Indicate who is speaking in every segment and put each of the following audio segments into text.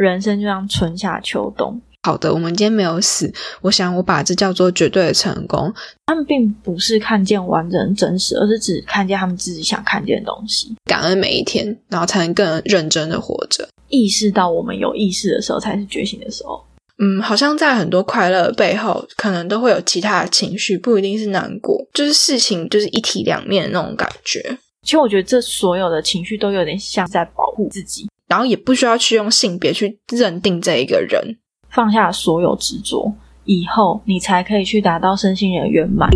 Speaker 1: 人生就像春夏秋冬。
Speaker 2: 好的，我们今天没有死，我想我把这叫做绝对的成功。
Speaker 1: 他们并不是看见完整真实，而是只看见他们自己想看见的东西。
Speaker 2: 感恩每一天，然后才能更认真的活着。
Speaker 1: 意识到我们有意识的时候，才是觉醒的时候。
Speaker 2: 嗯，好像在很多快乐背后，可能都会有其他的情绪，不一定是难过，就是事情就是一体两面的那种感觉。
Speaker 1: 其实我觉得这所有的情绪都有点像在保护自己，
Speaker 2: 然后也不需要去用性别去认定这一个人。
Speaker 1: 放下所有执着，以后你才可以去达到身心的圆满。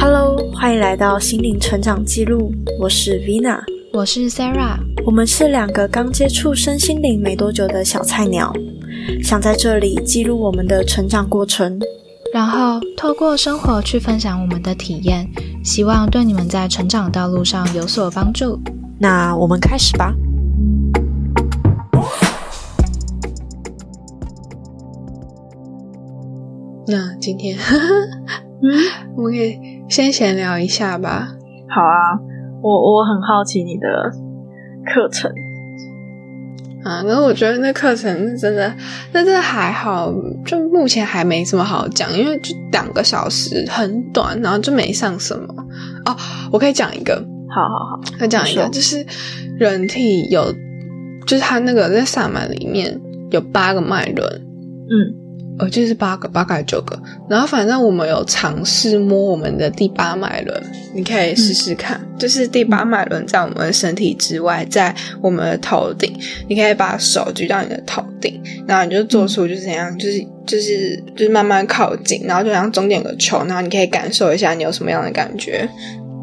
Speaker 1: Hello，欢迎来到心灵成长记录，我是 Vina，
Speaker 3: 我是 Sarah，
Speaker 1: 我们是两个刚接触身心灵没多久的小菜鸟，想在这里记录我们的成长过程，
Speaker 3: 然后透过生活去分享我们的体验，希望对你们在成长道路上有所帮助。
Speaker 1: 那我们开始吧。
Speaker 2: 那今天，嗯，我们可以先闲聊一下吧。
Speaker 1: 好啊，我我很好奇你的课程
Speaker 2: 啊，可是我觉得那课程是真的，那这还好，就目前还没什么好讲，因为就两个小时很短，然后就没上什么。哦，我可以讲一个，
Speaker 1: 好好好，
Speaker 2: 再讲一个，就是人体有，就是它那个在萨满里面有八个脉轮，嗯。呃，就是八个，八个还是九个？然后反正我们有尝试摸我们的第八脉轮，你可以试试看。就是第八脉轮在我们身体之外，在我们的头顶，你可以把手举到你的头顶，然后你就做出就是怎样，就是就是就是慢慢靠近，然后就像中间有个球，然后你可以感受一下你有什么样的感觉。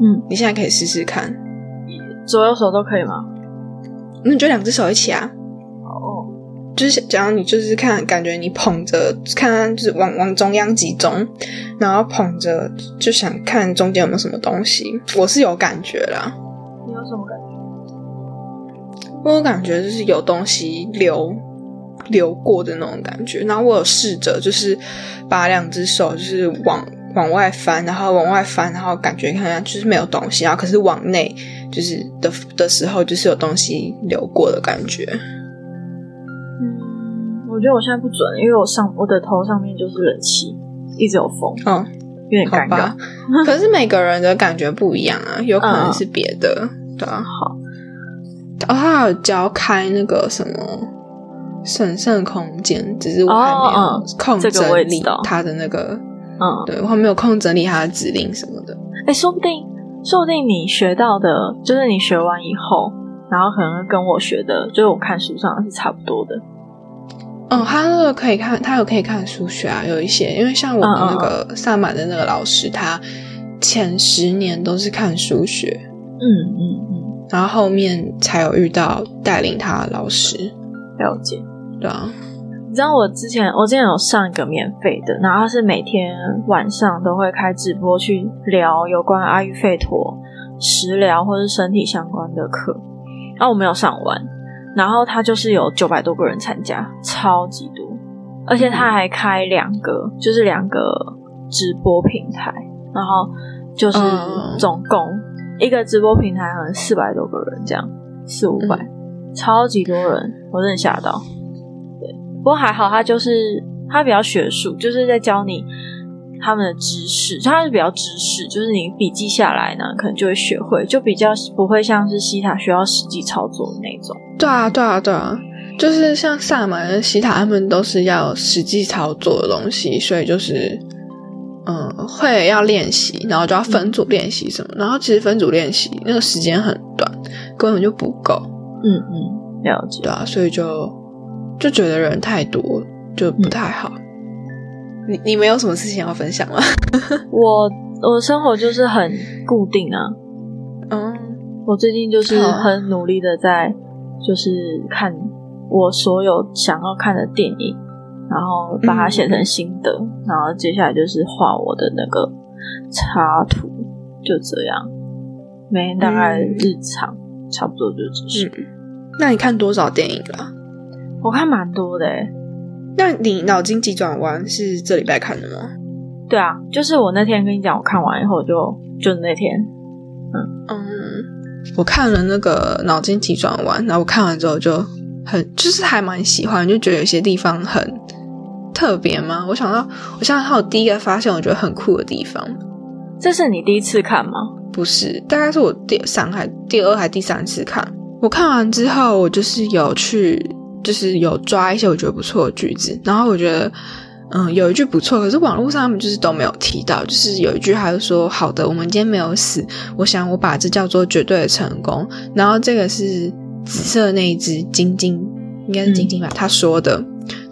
Speaker 2: 嗯，你现在可以试试看，
Speaker 1: 左右手都可以吗？
Speaker 2: 那你就两只手一起啊。就是假如你就是看感觉你捧着看，就是往往中央集中，然后捧着就想看中间有没有什么东西。我是有感觉啦。
Speaker 1: 你有什么感觉？
Speaker 2: 我有感觉就是有东西流流过的那种感觉。然后我有试着就是把两只手就是往往外翻，然后往外翻，然后感觉看看就是没有东西，然后可是往内就是的的时候就是有东西流过的感觉。
Speaker 1: 我觉得我现在不准，因为我上我的头上面就是冷气，一直有风，嗯，有点尴尬。
Speaker 2: 可是每个人的感觉不一样啊，有可能是别的，对啊。
Speaker 1: 好，
Speaker 2: 哦，他有教开那个什么神圣空间，只是我还没有空整理他的那个，嗯，对我还没有空整理他的指令什么的。
Speaker 1: 哎，说不定，说不定你学到的，就是你学完以后，然后可能跟我学的，就是我看书上是差不多的。
Speaker 2: 嗯，他那个可以看，他有可以看数学啊，有一些，因为像我们那个萨满的那个老师，他前十年都是看数学，嗯嗯嗯，然后后面才有遇到带领他的老师，
Speaker 1: 了解，
Speaker 2: 对啊，
Speaker 1: 你知道我之前我之前有上一个免费的，然后是每天晚上都会开直播去聊有关阿育吠陀、食疗或是身体相关的课，然后我没有上完。然后他就是有九百多个人参加，超级多，而且他还开两个，就是两个直播平台，然后就是总共一个直播平台可能四百多个人这样，四五百，超级多人，我真的吓到。对，不过还好，他就是他比较学术，就是在教你。他们的知识，它是比较知识，就是你笔记下来呢，可能就会学会，就比较不会像是西塔需要实际操作的那种。
Speaker 2: 对啊，对啊，对啊，就是像萨满跟西塔，他们都是要实际操作的东西，所以就是，嗯，会要练习，然后就要分组练习什么，然后其实分组练习那个时间很短，根本就不够。
Speaker 1: 嗯嗯，了解。
Speaker 2: 对啊，所以就就觉得人太多就不太好。你你没有什么事情要分享吗？
Speaker 1: 我我生活就是很固定啊，嗯，我最近就是很努力的在就是看我所有想要看的电影，然后把它写成心得，然后接下来就是画我的那个插图，就这样，每天大概日常差不多就这些。
Speaker 2: 那你看多少电影了？
Speaker 1: 我看蛮多的
Speaker 2: 那你脑筋急转弯是这礼拜看的吗？
Speaker 1: 对啊，就是我那天跟你讲，我看完以后就就那天，
Speaker 2: 嗯嗯，我看了那个脑筋急转弯，然后我看完之后就很就是还蛮喜欢，就觉得有些地方很特别嘛。我想到，我想到我第一个发现我觉得很酷的地方，
Speaker 1: 这是你第一次看吗？
Speaker 2: 不是，大概是我第三还第二还第三次看。我看完之后，我就是有去，就是有抓一些我觉得不错的句子，然后我觉得。嗯，有一句不错，可是网络上他们就是都没有提到。就是有一句，他就说：“好的，我们今天没有死。”我想我把这叫做绝对的成功。然后这个是紫色那一只晶晶，应该是晶晶吧？他说的，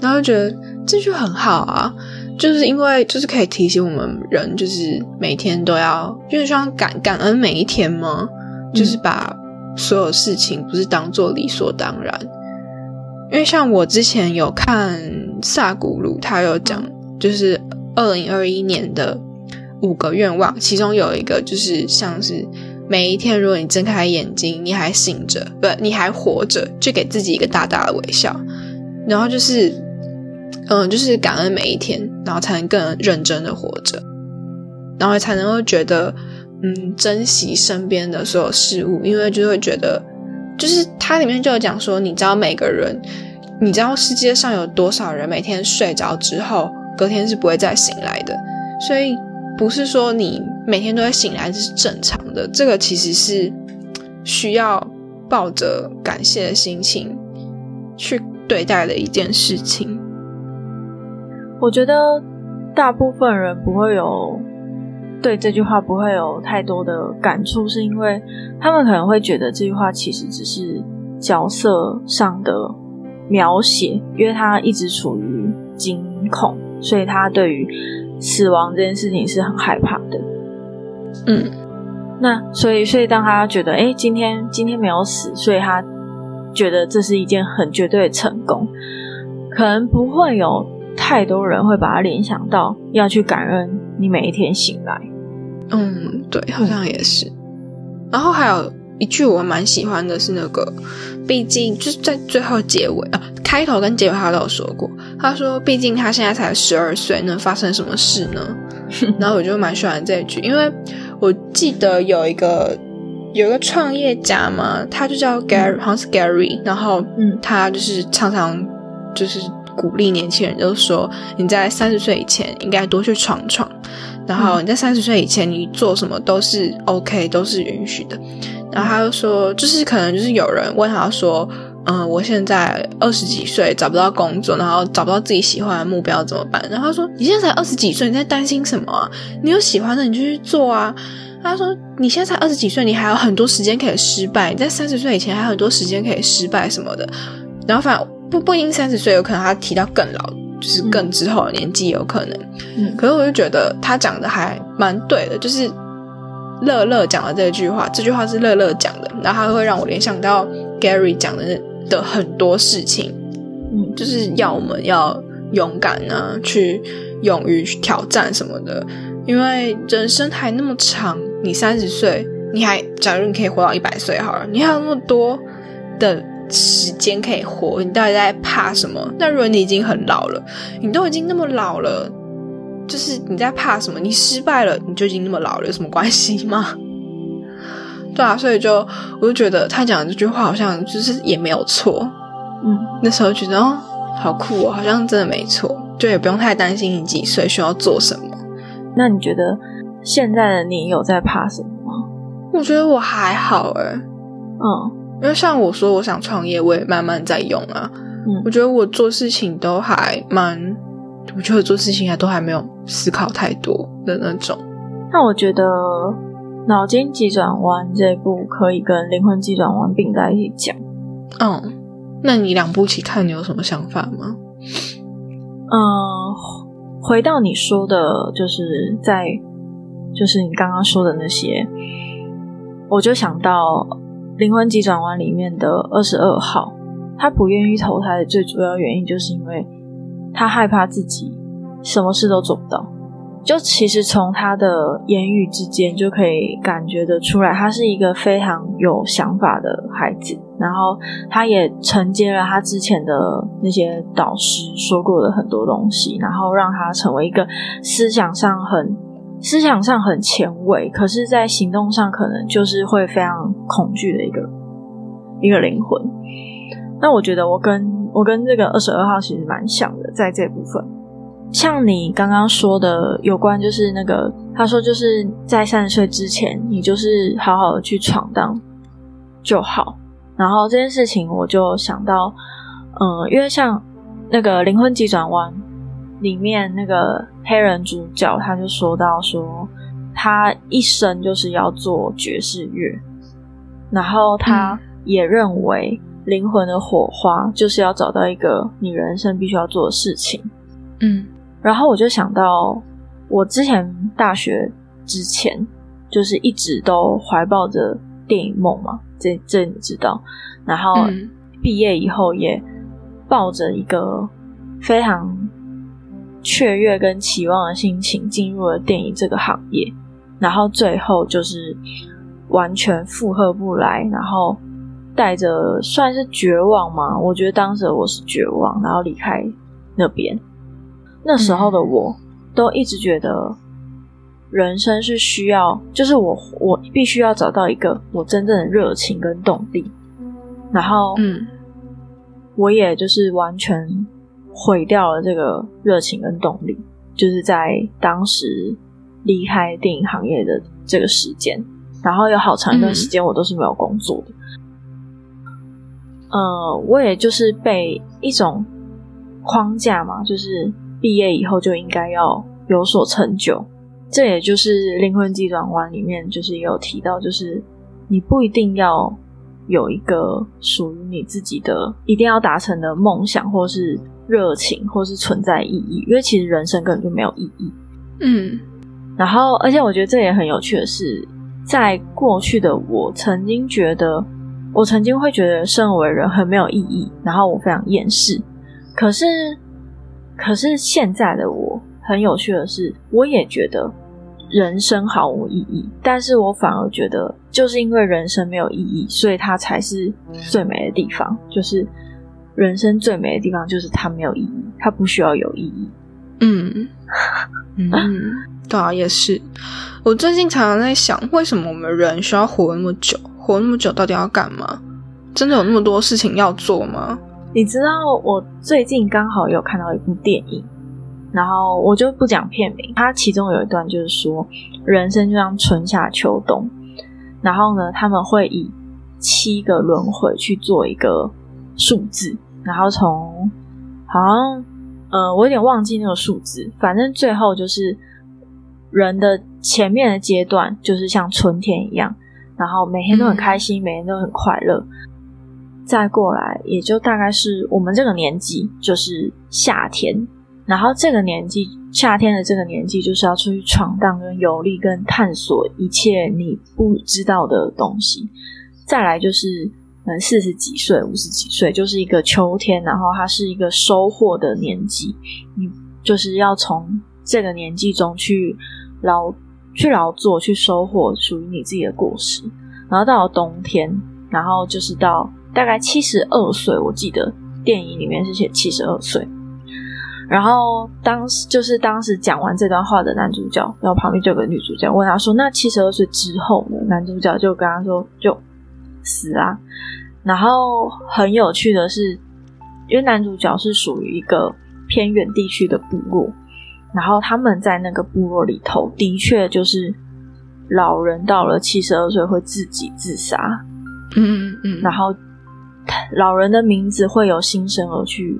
Speaker 2: 然后觉得这句很好啊，就是因为就是可以提醒我们人，就是每天都要，就是像感感恩每一天吗？就是把所有事情不是当做理所当然。因为像我之前有看萨古鲁，他有讲，就是二零二一年的五个愿望，其中有一个就是像是每一天，如果你睁开眼睛，你还醒着，不，你还活着，就给自己一个大大的微笑，然后就是，嗯，就是感恩每一天，然后才能更认真的活着，然后才能够觉得，嗯，珍惜身边的所有事物，因为就会觉得。就是它里面就有讲说，你知道每个人，你知道世界上有多少人每天睡着之后，隔天是不会再醒来的，所以不是说你每天都会醒来这是正常的，这个其实是需要抱着感谢的心情去对待的一件事情。
Speaker 1: 我觉得大部分人不会有。对这句话不会有太多的感触，是因为他们可能会觉得这句话其实只是角色上的描写，因为他一直处于惊恐，所以他对于死亡这件事情是很害怕的。
Speaker 2: 嗯，
Speaker 1: 那所以，所以当他觉得哎，今天今天没有死，所以他觉得这是一件很绝对的成功，可能不会有太多人会把它联想到要去感恩你每一天醒来。
Speaker 2: 嗯，对，好像也是。然后还有一句我蛮喜欢的是那个，毕竟就是在最后结尾啊，开头跟结尾他都有说过。他说：“毕竟他现在才十二岁，能发生什么事呢？” 然后我就蛮喜欢这一句，因为我记得有一个有一个创业家嘛，他就叫 Gary，好像是 Gary。然后，嗯，他就是常常就是鼓励年轻人，就是说你在三十岁以前应该多去闯闯。然后你在三十岁以前，你做什么都是 OK，都是允许的。然后他就说，就是可能就是有人问他说：“嗯，我现在二十几岁，找不到工作，然后找不到自己喜欢的目标怎么办？”然后他说：“你现在才二十几岁，你在担心什么啊？你有喜欢的，你就去做啊。”他说：“你现在才二十几岁，你还有很多时间可以失败。你在三十岁以前还有很多时间可以失败什么的。”然后反正不不一定三十岁，有可能他提到更老。就是更之后的年纪有可能，嗯，可是我就觉得他讲的还蛮对的，就是乐乐讲的这句话，这句话是乐乐讲的，然后他会让我联想到 Gary 讲的的很多事情，嗯，就是要我们要勇敢啊，去勇于去挑战什么的，因为人生还那么长，你三十岁，你还假如你可以活到一百岁好了，你还有那么多的。时间可以活，你到底在怕什么？那如果你已经很老了，你都已经那么老了，就是你在怕什么？你失败了，你就已经那么老了，有什么关系吗？对啊，所以就我就觉得他讲的这句话好像就是也没有错。嗯，那时候觉得哦，好酷哦，好像真的没错，就也不用太担心你几岁需要做什么。
Speaker 1: 那你觉得现在的你有在怕什么吗？
Speaker 2: 我觉得我还好哎，嗯。因为像我说我想创业，我也慢慢在用啊。嗯，我觉得我做事情都还蛮，我觉得做事情还都还没有思考太多的那种。
Speaker 1: 那我觉得《脑筋急转弯》这部可以跟《灵魂急转弯》并在一起讲。
Speaker 2: 嗯，那你两部一起看，你有什么想法吗？
Speaker 1: 嗯，回到你说的，就是在，就是你刚刚说的那些，我就想到。灵魂急转弯里面的二十二号，他不愿意投胎的最主要原因，就是因为他害怕自己什么事都做不到。就其实从他的言语之间就可以感觉得出来，他是一个非常有想法的孩子。然后他也承接了他之前的那些导师说过的很多东西，然后让他成为一个思想上很思想上很前卫，可是，在行动上可能就是会非常恐惧的一个一个灵魂。那我觉得我跟我跟这个二十二号其实蛮像的，在这部分。像你刚刚说的，有关就是那个，他说就是在三十岁之前，你就是好好的去闯荡就好。然后这件事情，我就想到，嗯，因为像那个《灵魂急转弯》里面那个黑人主角，他就说到说，他一生就是要做爵士乐，然后他也认为灵魂的火花就是要找到一个你人生必须要做的事情，
Speaker 2: 嗯。
Speaker 1: 然后我就想到，我之前大学之前就是一直都怀抱着电影梦嘛，这这你知道。然后毕业以后也抱着一个非常雀跃跟期望的心情进入了电影这个行业，然后最后就是完全负荷不来，然后带着算是绝望嘛，我觉得当时我是绝望，然后离开那边。那时候的我都一直觉得，人生是需要，就是我我必须要找到一个我真正的热情跟动力，然后，
Speaker 2: 嗯，
Speaker 1: 我也就是完全毁掉了这个热情跟动力，就是在当时离开电影行业的这个时间，然后有好长一段时间我都是没有工作的，呃，我也就是被一种框架嘛，就是。毕业以后就应该要有所成就，这也就是《灵魂急转弯》里面就是也有提到，就是你不一定要有一个属于你自己的、一定要达成的梦想，或是热情，或是存在意义，因为其实人生根本就没有意义。
Speaker 2: 嗯，
Speaker 1: 然后，而且我觉得这也很有趣的是，在过去的我曾经觉得，我曾经会觉得生为人很没有意义，然后我非常厌世，可是。可是现在的我很有趣的是，我也觉得人生毫无意义，但是我反而觉得，就是因为人生没有意义，所以它才是最美的地方。就是人生最美的地方，就是它没有意义，它不需要有意义。
Speaker 2: 嗯嗯，对啊，也是。我最近常常在想，为什么我们人需要活那么久？活那么久到底要干嘛？真的有那么多事情要做吗？
Speaker 1: 你知道我最近刚好有看到一部电影，然后我就不讲片名。它其中有一段就是说，人生就像春夏秋冬，然后呢，他们会以七个轮回去做一个数字，然后从好像呃，我有点忘记那个数字，反正最后就是人的前面的阶段就是像春天一样，然后每天都很开心，每天都很快乐。再过来，也就大概是我们这个年纪，就是夏天。然后这个年纪，夏天的这个年纪，就是要出去闯荡、跟游历、跟探索一切你不知道的东西。再来就是，嗯，四十几岁、五十几岁，就是一个秋天，然后它是一个收获的年纪。你就是要从这个年纪中去劳、去劳作、去收获属于你自己的果实。然后到了冬天，然后就是到。大概七十二岁，我记得电影里面是写七十二岁。然后当时就是当时讲完这段话的男主角，然后旁边就有个女主角问他说：“那七十二岁之后呢？”男主角就跟他说：“就死啦。”然后很有趣的是，因为男主角是属于一个偏远地区的部落，然后他们在那个部落里头，的确就是老人到了七十二岁会自己自杀。
Speaker 2: 嗯嗯嗯，
Speaker 1: 然后。老人的名字会由新生儿去，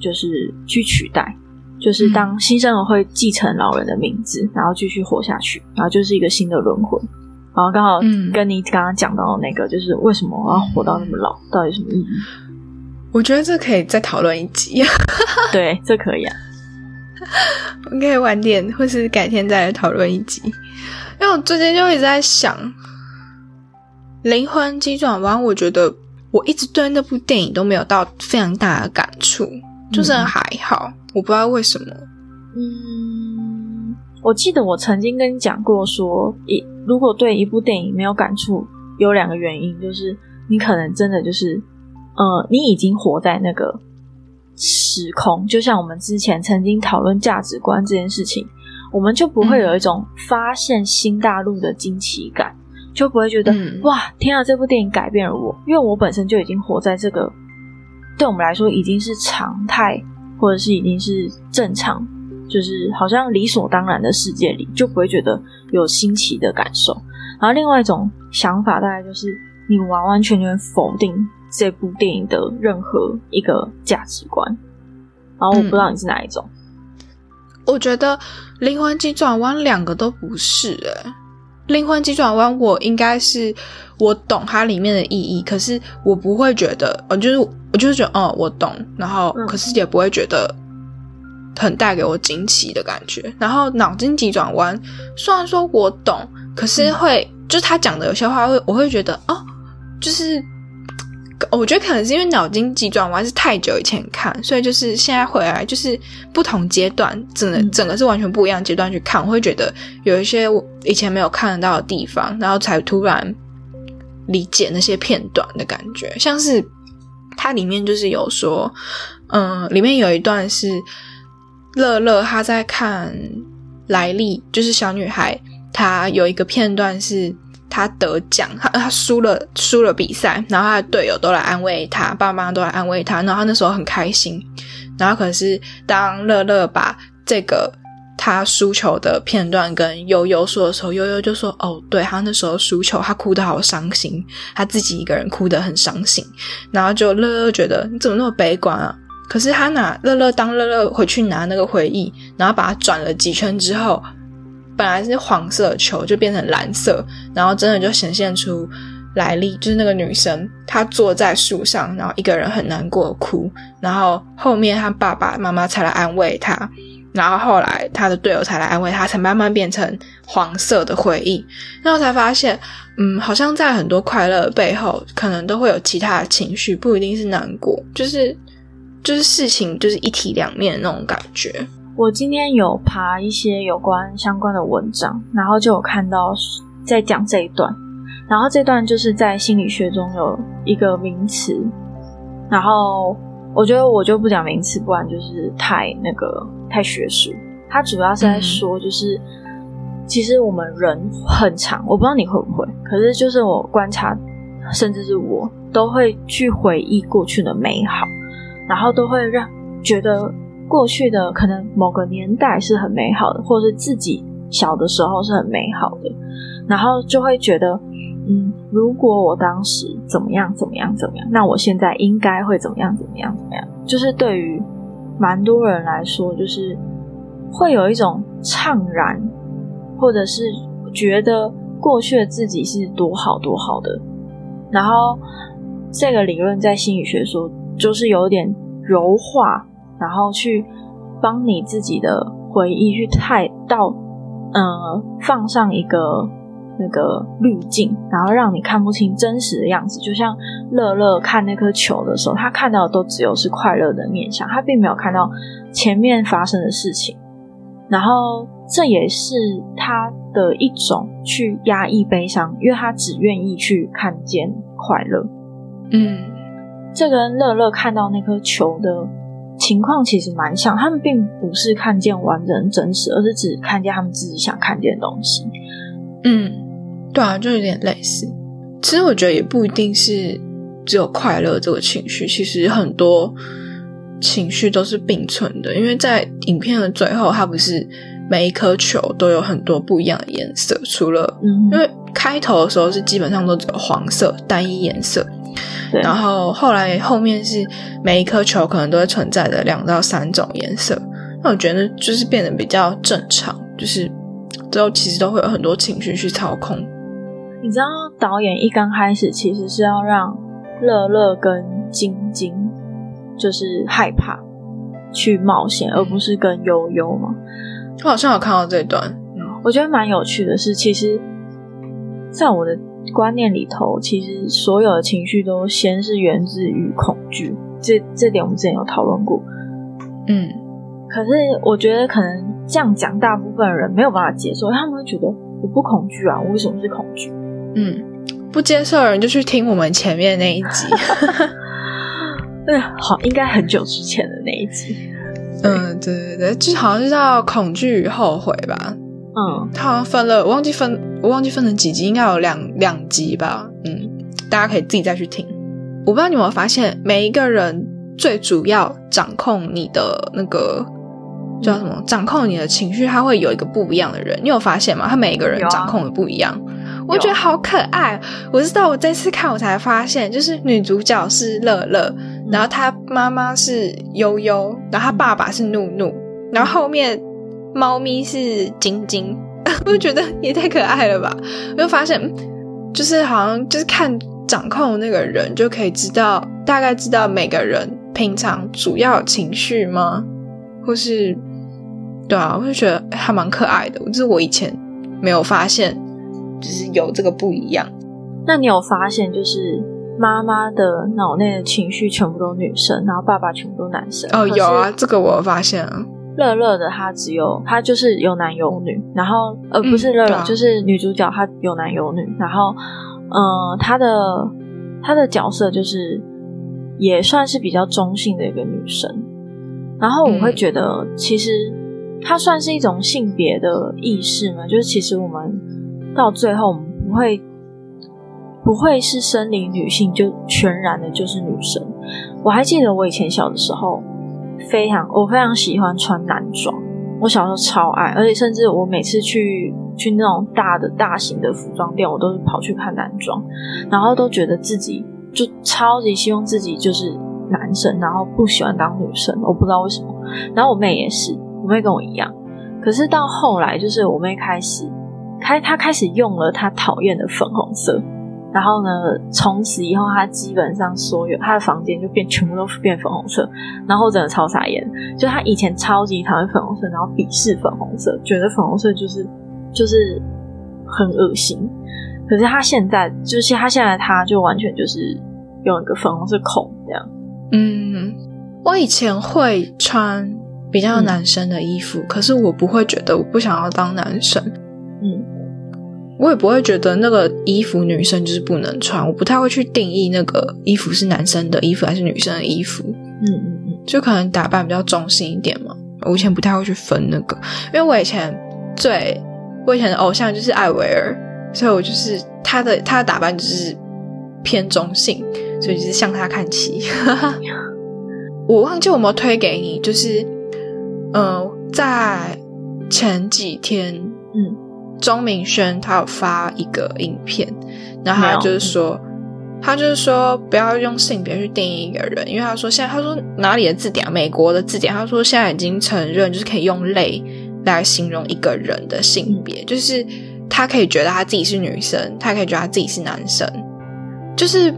Speaker 1: 就是去取代，就是当新生儿会继承老人的名字，然后继续活下去，然后就是一个新的轮回。然后刚好跟你刚刚讲到的那个，就是为什么我要活到那么老，到底什么意义？
Speaker 2: 我觉得这可以再讨论一集。
Speaker 1: 对，这可以啊。
Speaker 2: 我们可以晚点，或是改天再来讨论一集。因为我最近就一直在想《灵魂急转弯》，我觉得。我一直对那部电影都没有到非常大的感触，就是还好，我不知道为什么。
Speaker 1: 嗯，我记得我曾经跟你讲过，说一如果对一部电影没有感触，有两个原因，就是你可能真的就是，呃，你已经活在那个时空，就像我们之前曾经讨论价值观这件事情，我们就不会有一种发现新大陆的惊奇感，就不会觉得哇，天啊，这部电影改变了我，因为我本身就已经活在这个对我们来说已经是常态，或者是已经是正常，就是好像理所当然的世界里，就不会觉得有新奇的感受。然后另外一种想法，大概就是你完完全全否定这部电影的任何一个价值观。然后我不知道你是哪一种。
Speaker 2: 我觉得《灵魂急转弯》两个都不是诶，《灵魂急转弯》我应该是我懂它里面的意义，可是我不会觉得，我就是我就是觉得哦，我懂，然后可是也不会觉得很带给我惊奇的感觉。然后《脑筋急转弯》虽然说我懂。可是会，就是他讲的有些话会，我会觉得哦，就是我觉得可能是因为脑筋急转弯是太久以前看，所以就是现在回来就是不同阶段，整个整个是完全不一样阶段去看，我会觉得有一些我以前没有看得到的地方，然后才突然理解那些片段的感觉，像是它里面就是有说，嗯，里面有一段是乐乐他在看莱利，就是小女孩。她有一个片段是她得奖，她她输了输了比赛，然后她的队友都来安慰她，爸妈都来安慰她，然后她那时候很开心。然后可是当乐乐把这个他输球的片段跟悠悠说的时候，悠悠就说：“哦，对他那时候输球，他哭得好伤心，他自己一个人哭得很伤心。”然后就乐乐觉得你怎么那么悲观啊？可是他拿乐乐当乐乐回去拿那个回忆，然后把它转了几圈之后。本来是黄色球，就变成蓝色，然后真的就显现出来历，就是那个女生她坐在树上，然后一个人很难过哭，然后后面她爸爸妈妈才来安慰她，然后后来她的队友才来安慰她，才慢慢变成黄色的回忆，然后才发现，嗯，好像在很多快乐背后，可能都会有其他的情绪，不一定是难过，就是就是事情就是一体两面的那种感觉。
Speaker 1: 我今天有爬一些有关相关的文章，然后就有看到在讲这一段，然后这段就是在心理学中有一个名词，然后我觉得我就不讲名词，不然就是太那个太学术。它主要是在说，就是其实我们人很长，我不知道你会不会，可是就是我观察，甚至是我都会去回忆过去的美好，然后都会让觉得。过去的可能某个年代是很美好的，或者是自己小的时候是很美好的，然后就会觉得，嗯，如果我当时怎么样怎么样怎么样，那我现在应该会怎么样怎么样怎么样。就是对于蛮多人来说，就是会有一种怅然，或者是觉得过去的自己是多好多好的。然后这个理论在心理学说，就是有点柔化。然后去帮你自己的回忆去太到，呃，放上一个那个滤镜，然后让你看不清真实的样子。就像乐乐看那颗球的时候，他看到的都只有是快乐的面相，他并没有看到前面发生的事情。然后这也是他的一种去压抑悲伤，因为他只愿意去看见快乐。
Speaker 2: 嗯，
Speaker 1: 这跟乐乐看到那颗球的。情况其实蛮像，他们并不是看见完整真实，而是只看见他们自己想看见的东西。
Speaker 2: 嗯，对啊，就有点类似。其实我觉得也不一定是只有快乐这个情绪，其实很多情绪都是并存的。因为在影片的最后，它不是每一颗球都有很多不一样的颜色，除了因为开头的时候是基本上都只有黄色单一颜色。然后后来后面是每一颗球可能都会存在的两到三种颜色，那我觉得就是变得比较正常，就是最后其实都会有很多情绪去操控。
Speaker 1: 你知道导演一刚开始其实是要让乐乐跟晶晶就是害怕去冒险，而不是跟悠悠吗？
Speaker 2: 我好像有看到这段，
Speaker 1: 我觉得蛮有趣的是，其实在我的。观念里头，其实所有的情绪都先是源自于恐惧，这这点我们之前有讨论过。
Speaker 2: 嗯，
Speaker 1: 可是我觉得可能这样讲，大部分人没有办法接受，他们会觉得我不恐惧啊，我为什么是恐惧？
Speaker 2: 嗯，不接受的人就去听我们前面那一集。
Speaker 1: 对，好，应该很久之前的那一集。
Speaker 2: 嗯，对对对，就好像是叫恐惧与后悔吧。
Speaker 1: 嗯，
Speaker 2: 他好像分了，我忘记分，我忘记分成几集，应该有两两集吧。嗯，大家可以自己再去听。我不知道你有没有发现，每一个人最主要掌控你的那个叫什么？掌控你的情绪，他会有一个不一样的人。你有发现吗？他每一个人掌控的不一样。我觉得好可爱。我知道，我这次看我才发现，就是女主角是乐乐，然后他妈妈是悠悠，然后他爸爸是怒怒，然后后面猫咪是晶晶。我觉得也太可爱了吧！我就发现，就是好像就是看掌控那个人，就可以知道大概知道每个人平常主要情绪吗？或是对啊，我就觉得还蛮可爱的。就是我以前没有发现。就是有这个不一样，
Speaker 1: 那你有发现，就是妈妈的脑内的情绪全部都女生，然后爸爸全部都男生？
Speaker 2: 哦，有啊，这个我有发现啊。
Speaker 1: 乐乐的她只有她就是有男有女，然后呃不是乐乐，就是女主角她有男有女，然后呃她的她的角色就是也算是比较中性的一个女生，然后我会觉得其实她算是一种性别的意识嘛，就是其实我们。到最后，我们不会不会是生理女性，就全然的就是女生。我还记得我以前小的时候，非常我非常喜欢穿男装，我小时候超爱，而且甚至我每次去去那种大的大型的服装店，我都是跑去看男装，然后都觉得自己就超级希望自己就是男生，然后不喜欢当女生，我不知道为什么。然后我妹也是，我妹跟我一样，可是到后来，就是我妹开始。开，她开始用了她讨厌的粉红色，然后呢，从此以后，他基本上所有他的房间就变全部都变粉红色，然后真的超傻眼。就他以前超级讨厌粉红色，然后鄙视粉红色，觉得粉红色就是就是很恶心。可是他现在，就是他现在他就完全就是用一个粉红色孔这样。
Speaker 2: 嗯，我以前会穿比较男生的衣服，可是我不会觉得我不想要当男生。
Speaker 1: 嗯，
Speaker 2: 我也不会觉得那个衣服女生就是不能穿，我不太会去定义那个衣服是男生的衣服还是女生的衣服。
Speaker 1: 嗯嗯嗯，
Speaker 2: 就可能打扮比较中性一点嘛。我以前不太会去分那个，因为我以前最我以前的偶像就是艾薇儿，所以我就是她的她的打扮就是偏中性，所以就是向她看齐。我忘记有没有推给你，就是嗯，在前几天，
Speaker 1: 嗯。
Speaker 2: 钟明轩他有发一个影片，然后他就是说，他就是说不要用性别去定义一个人，因为他说现在他说哪里的字典，美国的字典，他说现在已经承认就是可以用类来形容一个人的性别，就是他可以觉得他自己是女生，他可以觉得他自己是男生，就是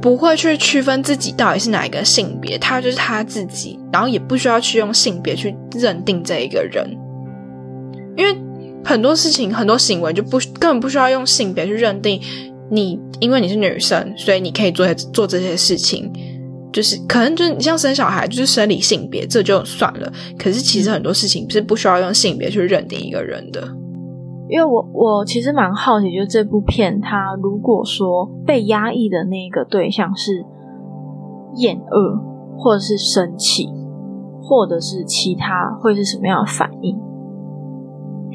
Speaker 2: 不会去区分自己到底是哪一个性别，他就是他自己，然后也不需要去用性别去认定这一个人，因为。很多事情、很多行为就不根本不需要用性别去认定你，因为你是女生，所以你可以做做这些事情。就是可能就是你像生小孩，就是生理性别，这就算了。可是其实很多事情是不需要用性别去认定一个人的。
Speaker 1: 因为我我其实蛮好奇，就这部片它如果说被压抑的那个对象是厌恶，或者是生气，或者是其他，会是什么样的反应？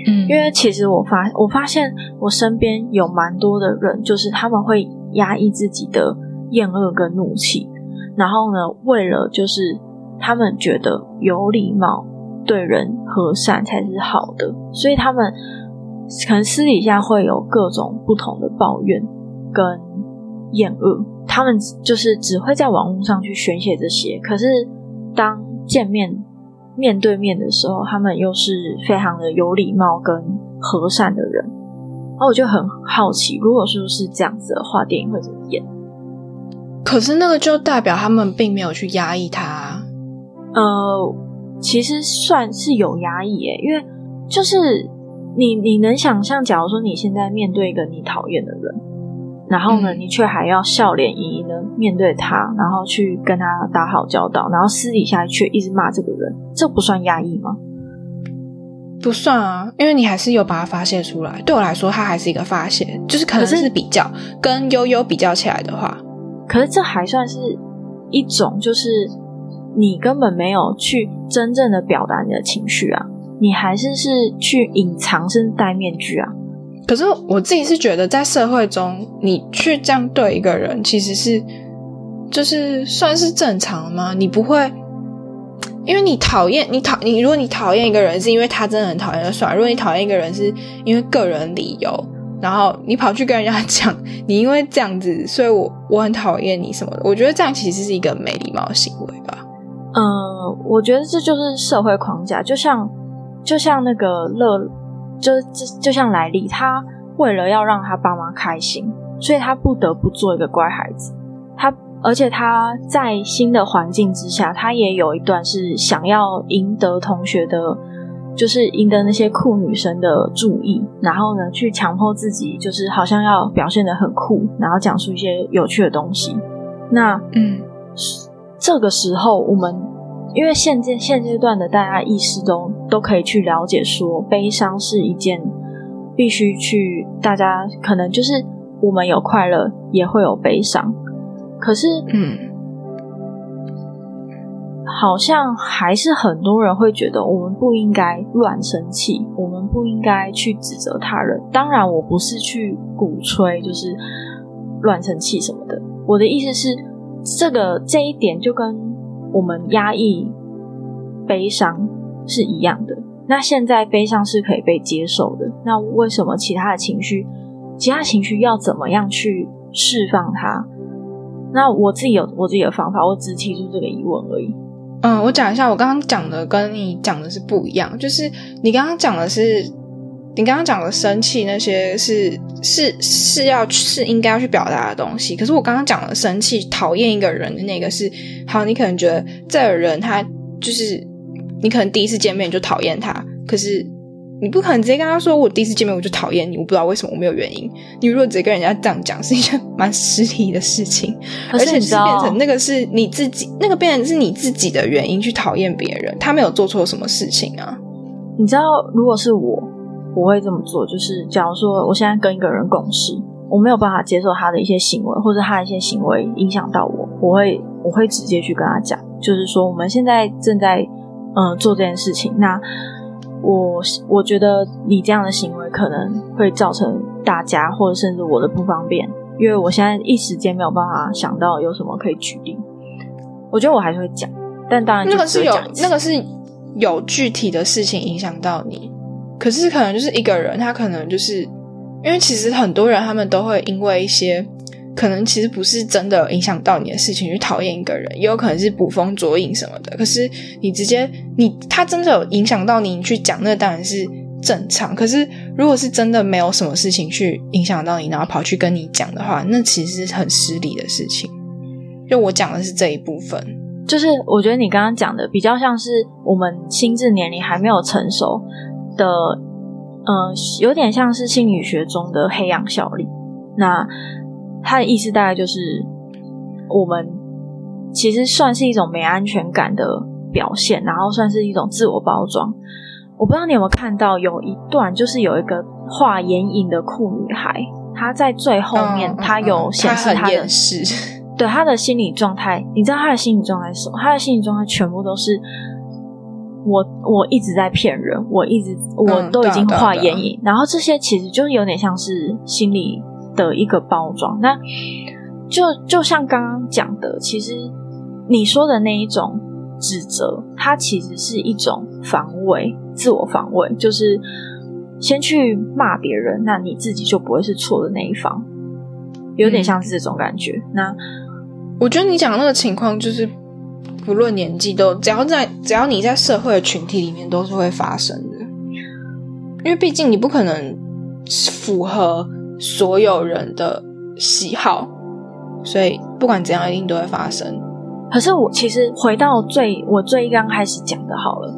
Speaker 2: 嗯，
Speaker 1: 因为其实我发我发现我身边有蛮多的人，就是他们会压抑自己的厌恶跟怒气，然后呢，为了就是他们觉得有礼貌、对人和善才是好的，所以他们可能私底下会有各种不同的抱怨跟厌恶，他们就是只会在网络上去宣泄这些，可是当见面。面对面的时候，他们又是非常的有礼貌跟和善的人，然后我就很好奇，如果说是这样子的话，电影会怎么演？
Speaker 2: 可是那个就代表他们并没有去压抑他。
Speaker 1: 呃，其实算是有压抑诶，因为就是你你能想象，假如说你现在面对一个你讨厌的人。然后呢，你却还要笑脸盈盈的面对他，然后去跟他打好交道，然后私底下却一直骂这个人，这不算压抑吗？
Speaker 2: 不算啊，因为你还是有把它发泄出来。对我来说，它还是一个发泄，就是可能是比较跟悠悠比较起来的话，
Speaker 1: 可是这还算是一种，就是你根本没有去真正的表达你的情绪啊，你还是是去隐藏甚至戴面具啊。
Speaker 2: 可是我自己是觉得，在社会中，你去这样对一个人，其实是就是算是正常吗？你不会，因为你讨厌你讨你，如果你讨厌一个人，是因为他真的很讨厌就算；如果你讨厌一个人，是因为个人理由，然后你跑去跟人家讲，你因为这样子，所以我我很讨厌你什么的，我觉得这样其实是一个没 礼貌的行为吧。
Speaker 1: 嗯，我觉得这就是社会框架，就像就像那个乐。就就就像莱利，他为了要让他爸妈开心，所以他不得不做一个乖孩子。他而且他在新的环境之下，他也有一段是想要赢得同学的，就是赢得那些酷女生的注意，然后呢，去强迫自己，就是好像要表现的很酷，然后讲述一些有趣的东西。那
Speaker 2: 嗯，
Speaker 1: 这个时候我们。因为现阶现阶段的大家意识中都可以去了解，说悲伤是一件必须去，大家可能就是我们有快乐也会有悲伤，可是
Speaker 2: 嗯，
Speaker 1: 好像还是很多人会觉得我们不应该乱生气，我们不应该去指责他人。当然，我不是去鼓吹就是乱生气什么的，我的意思是这个这一点就跟。我们压抑悲伤是一样的。那现在悲伤是可以被接受的。那为什么其他的情绪，其他情绪要怎么样去释放它？那我自己有我自己的方法，我只提出这个疑问而已。
Speaker 2: 嗯，我讲一下，我刚刚讲的跟你讲的是不一样。就是你刚刚讲的是。你刚刚讲的生气那些是是是要是应该要去表达的东西，可是我刚刚讲的生气讨厌一个人的那个是好，你可能觉得这个人他就是你可能第一次见面就讨厌他，可是你不可能直接跟他说我第一次见面我就讨厌你，我不知道为什么我没有原因。你如果直接跟人家这样讲是一件蛮失礼的事情，而且是变成那个是你自己那个变成是你自己的原因去讨厌别人，他没有做错什么事情啊。
Speaker 1: 你知道如果是我。我会这么做，就是假如说我现在跟一个人共事，我没有办法接受他的一些行为，或者他的一些行为影响到我，我会我会直接去跟他讲，就是说我们现在正在嗯做这件事情，那我我觉得你这样的行为可能会造成大家或者甚至我的不方便，因为我现在一时间没有办法想到有什么可以举例。我觉得我还是会讲，但当然
Speaker 2: 那个是有那个是有具体的事情影响到你。可是，可能就是一个人，他可能就是因为其实很多人，他们都会因为一些可能其实不是真的影响到你的事情去讨厌一个人，也有可能是捕风捉影什么的。可是你直接你他真的有影响到你，你去讲那当然是正常。可是如果是真的没有什么事情去影响到你，然后跑去跟你讲的话，那其实是很失礼的事情。就我讲的是这一部分，
Speaker 1: 就是我觉得你刚刚讲的比较像是我们心智年龄还没有成熟。的，嗯，有点像是心理学中的黑暗效力。那它的意思大概就是，我们其实算是一种没安全感的表现，然后算是一种自我包装。我不知道你有没有看到有一段，就是有一个画眼影的酷女孩，她在最后面，她有显示她的，对她的心理状态。你知道她的心理状态是什么？她的心理状态全部都是。我我一直在骗人，我一直我都已经画眼影，然后这些其实就是有点像是心理的一个包装。那就就像刚刚讲的，其实你说的那一种指责，它其实是一种防卫，自我防卫，就是先去骂别人，那你自己就不会是错的那一方，有点像是这种感觉。那
Speaker 2: 我觉得你讲那个情况就是。不论年纪，都只要在只要你在社会的群体里面，都是会发生的。因为毕竟你不可能符合所有人的喜好，所以不管怎样，一定都会发生。
Speaker 1: 可是我其实回到最我最刚开始讲的，好了，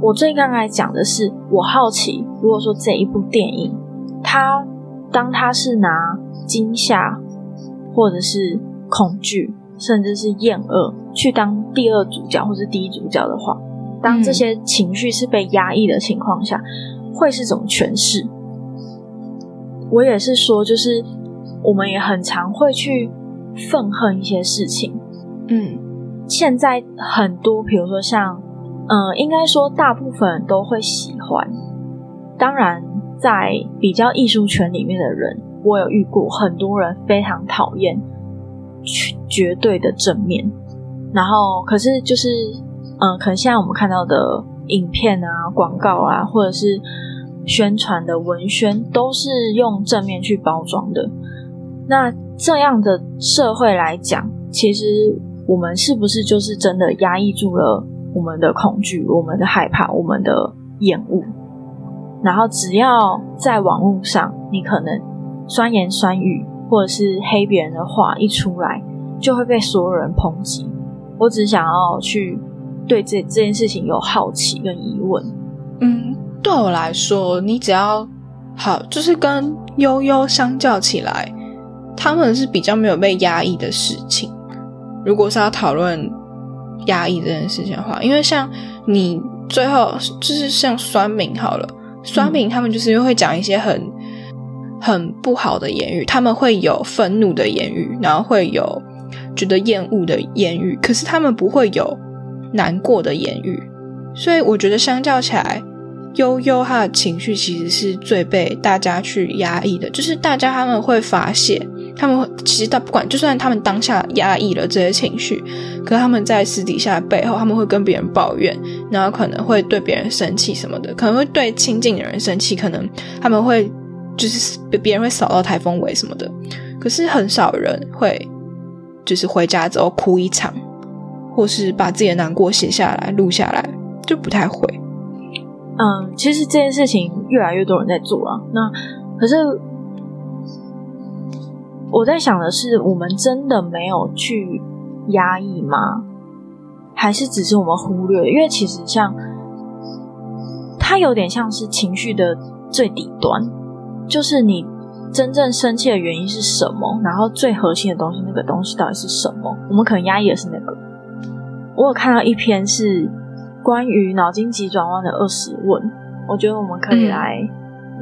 Speaker 1: 我最刚开始讲的是，我好奇，如果说这一部电影，它当它是拿惊吓或者是恐惧。甚至是厌恶去当第二主角或是第一主角的话，当这些情绪是被压抑的情况下，会是怎么诠释？我也是说，就是我们也很常会去愤恨一些事情，
Speaker 2: 嗯，
Speaker 1: 现在很多，比如说像，嗯，应该说大部分人都会喜欢。当然，在比较艺术圈里面的人，我有遇过很多人非常讨厌绝对的正面。然后，可是就是，嗯，可能现在我们看到的影片啊、广告啊，或者是宣传的文宣，都是用正面去包装的。那这样的社会来讲，其实我们是不是就是真的压抑住了我们的恐惧、我们的害怕、我们的厌恶？然后只要在网络上，你可能酸言酸语或者是黑别人的话一出来，就会被所有人抨击。我只想要去对这这件事情有好奇跟疑问。
Speaker 2: 嗯，对我来说，你只要好，就是跟悠悠相较起来。他们是比较没有被压抑的事情。如果是要讨论压抑这件事情的话，因为像你最后就是像酸敏好了，酸敏他们就是因为会讲一些很很不好的言语，他们会有愤怒的言语，然后会有觉得厌恶的言语，可是他们不会有难过的言语。所以我觉得相较起来，悠悠他的情绪其实是最被大家去压抑的，就是大家他们会发泄。他们其实他不管，就算他们当下压抑了这些情绪，可是他们在私底下背后，他们会跟别人抱怨，然后可能会对别人生气什么的，可能会对亲近的人生气，可能他们会就是别人会扫到台风尾什么的。可是很少人会就是回家之后哭一场，或是把自己的难过写下来录下来，就不太会。
Speaker 1: 嗯，其实这件事情越来越多人在做啊。那可是。我在想的是，我们真的没有去压抑吗？还是只是我们忽略？因为其实像它有点像是情绪的最底端，就是你真正生气的原因是什么？然后最核心的东西，那个东西到底是什么？我们可能压抑的是那个。我有看到一篇是关于脑筋急转弯的二十问，我觉得我们可以来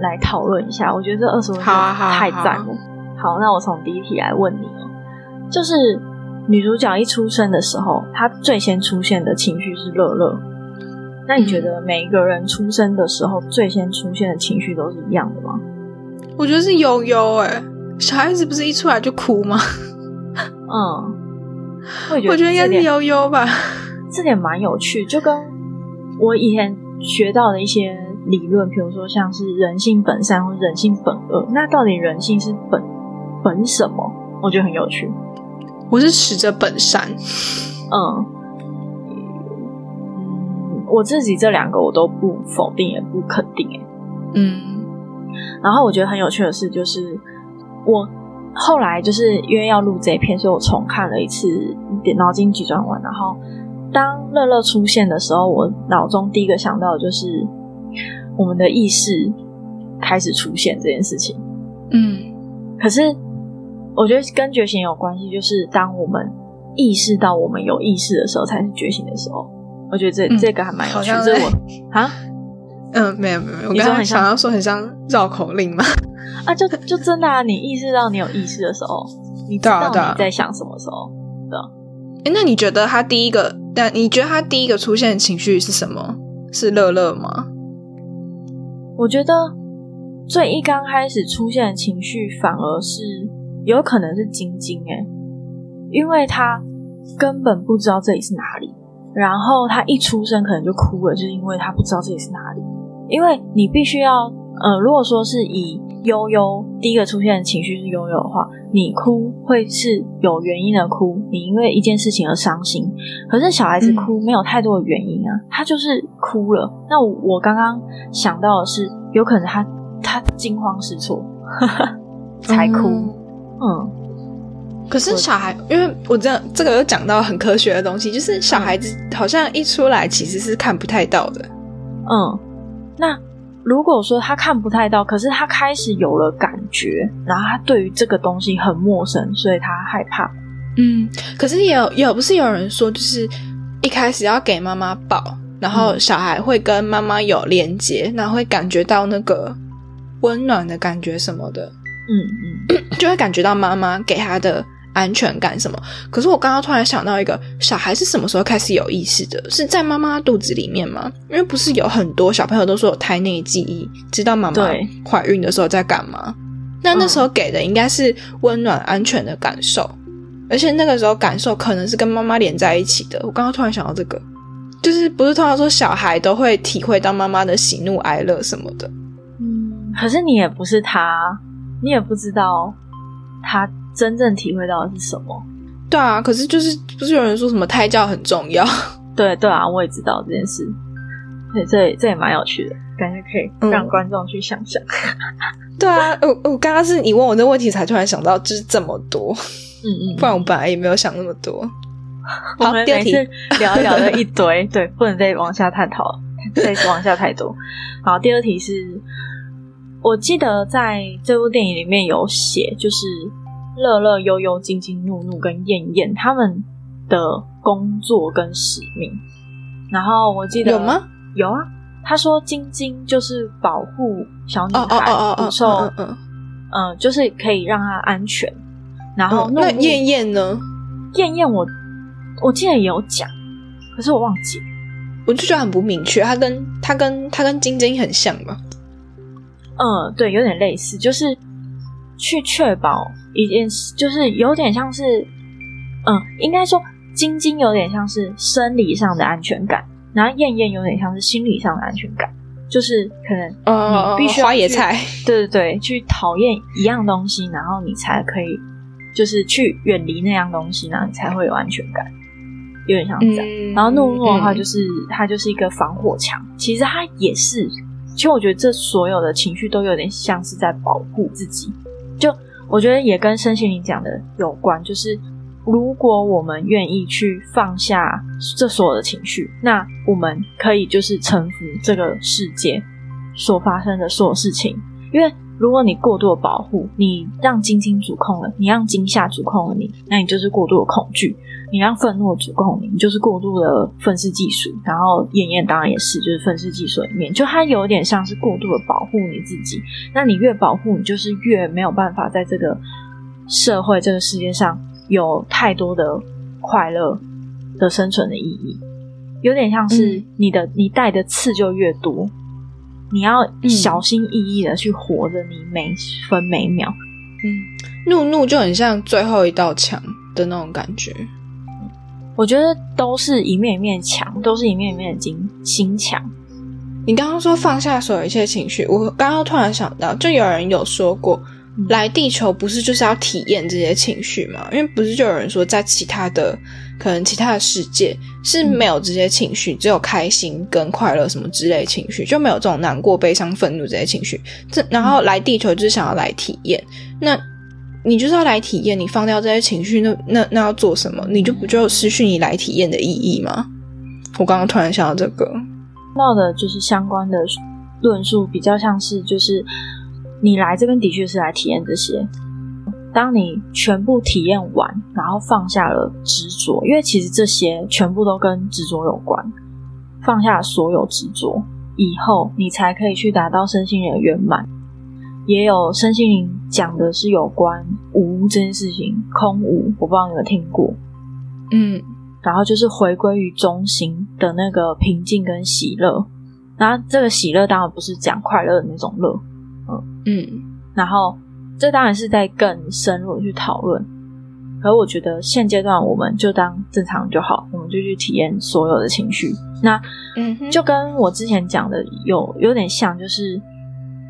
Speaker 1: 来讨论一下。我觉得这二十问太赞了。好，那我从第一题来问你哦，就是女主角一出生的时候，她最先出现的情绪是乐乐。那你觉得每一个人出生的时候最先出现的情绪都是一样的吗？
Speaker 2: 我觉得是悠悠哎，小孩子不是一出来就哭吗？
Speaker 1: 嗯，
Speaker 2: 我觉得应该是悠悠吧。
Speaker 1: 这点蛮有趣，就跟我以前学到的一些理论，比如说像是人性本善或人性本恶，那到底人性是本？本什么？我觉得很有趣。
Speaker 2: 我是持着本善。
Speaker 1: 嗯我自己这两个我都不否定也不肯定哎。
Speaker 2: 嗯。
Speaker 1: 然后我觉得很有趣的事，就是我后来就是因为要录这一篇，所以我重看了一次《脑筋急转弯》。然后当乐乐出现的时候，我脑中第一个想到的就是我们的意识开始出现这件事情。
Speaker 2: 嗯。
Speaker 1: 可是。我觉得跟觉醒有关系，就是当我们意识到我们有意识的时候，才是觉醒的时候。我觉得这这个还蛮有趣。这我啊，
Speaker 2: 嗯，没有没有，我刚刚想要说很像绕口令吗。
Speaker 1: 啊，就就真的啊！你意识到你有意识的时候，你知道你在想什么时候？的。
Speaker 2: 哎，那你觉得他第一个？但你觉得他第一个出现的情绪是什么？是乐乐吗？
Speaker 1: 我觉得最一刚开始出现的情绪，反而是。有可能是晶晶哎，因为他根本不知道这里是哪里，然后他一出生可能就哭了，就是因为他不知道这里是哪里。因为你必须要，呃，如果说是以悠悠第一个出现的情绪是悠悠的话，你哭会是有原因的哭，你因为一件事情而伤心。可是小孩子哭没有太多的原因啊，他就是哭了。那我刚刚想到的是，有可能他他惊慌失措 才哭。
Speaker 2: 嗯，可是小孩，因为我这样这个又讲到很科学的东西，就是小孩子好像一出来其实是看不太到的。
Speaker 1: 嗯，那如果说他看不太到，可是他开始有了感觉，然后他对于这个东西很陌生，所以他害怕。
Speaker 2: 嗯，可是也有有不是有人说，就是一开始要给妈妈抱，然后小孩会跟妈妈有连接，然后会感觉到那个温暖的感觉什么的。
Speaker 1: 嗯嗯，
Speaker 2: 就会感觉到妈妈给他的安全感什么。可是我刚刚突然想到一个，小孩是什么时候开始有意识的？是在妈妈肚子里面吗？因为不是有很多小朋友都说有胎内记忆，知道妈妈怀孕的时候在干嘛？那那时候给的应该是温暖、安全的感受，而且那个时候感受可能是跟妈妈连在一起的。我刚刚突然想到这个，就是不是通常说小孩都会体会到妈妈的喜怒哀乐什么的？
Speaker 1: 嗯，可是你也不是他，你也不知道他。真正体会到的是什么？
Speaker 2: 对啊，可是就是不是有人说什么胎教很重要？
Speaker 1: 对对啊，我也知道这件事。对，这这也蛮有趣的，感觉可以让观众去想象。
Speaker 2: 对啊，我我刚刚是你问我这问题才突然想到，就是这么多。嗯嗯，不然我本来也没有想那么多。
Speaker 1: 好，第二题聊一聊的一堆，对，不能再往下探讨，再往下太多。好，第二题是，我记得在这部电影里面有写，就是。乐乐、悠悠、晶晶、怒怒跟燕燕他们的工作跟使命，然后我记得
Speaker 2: 有吗？
Speaker 1: 有啊。他说晶晶就是保护小女孩不受，嗯嗯，就是可以让她安全。然后
Speaker 2: 那燕燕呢？
Speaker 1: 燕燕我我记得也有讲，可是我忘记，
Speaker 2: 我就觉得很不明确。他跟他跟他跟晶晶很像吧？
Speaker 1: 嗯，对，有点类似，就是去确保。一件事就是有点像是，嗯，应该说晶晶有点像是生理上的安全感，然后燕燕有点像是心理上的安全感，就是可能你必须
Speaker 2: 花野菜，
Speaker 1: 对对对，去讨厌一样东西，然后你才可以就是去远离那样东西，然后你才会有安全感，有点像这样。然后怒怒的话就是它就是一个防火墙，其实它也是，其实我觉得这所有的情绪都有点像是在保护自己，就。我觉得也跟申请你讲的有关，就是如果我们愿意去放下这所有的情绪，那我们可以就是臣服这个世界所发生的所有事情，因为。如果你过度的保护，你让晶晶主控了，你让惊吓主控了你，那你就是过度的恐惧；你让愤怒主控你，你就是过度的愤世嫉俗。然后燕燕当然也是，就是愤世嫉俗里面，就它有点像是过度的保护你自己。那你越保护，你就是越没有办法在这个社会、这个世界上有太多的快乐的生存的意义。有点像是你的你带的刺就越多。你要小心翼翼的去活着，你每分每秒。
Speaker 2: 嗯，怒怒就很像最后一道墙的那种感觉。
Speaker 1: 我觉得都是一面一面墙，都是一面一面的金心墙。
Speaker 2: 你刚刚说放下所有一切情绪，我刚刚突然想到，就有人有说过。来地球不是就是要体验这些情绪吗？因为不是就有人说，在其他的可能其他的世界是没有这些情绪，只有开心跟快乐什么之类情绪，就没有这种难过、悲伤、愤怒这些情绪。这然后来地球就是想要来体验，那你就是要来体验，你放掉这些情绪，那那那要做什么？你就不就失去你来体验的意义吗？我刚刚突然想到这个，
Speaker 1: 到的就是相关的论述，比较像是就是。你来这边的确是来体验这些。当你全部体验完，然后放下了执着，因为其实这些全部都跟执着有关。放下所有执着以后，你才可以去达到身心灵的圆满。也有身心灵讲的是有关无这件事情，空无，我不知道你有听过。嗯，然后就是回归于中心的那个平静跟喜乐。然后这个喜乐当然不是讲快乐的那种乐。嗯，然后这当然是在更深入去讨论，可我觉得现阶段我们就当正常就好，我们就去体验所有的情绪。那嗯，就跟我之前讲的有有点像，就是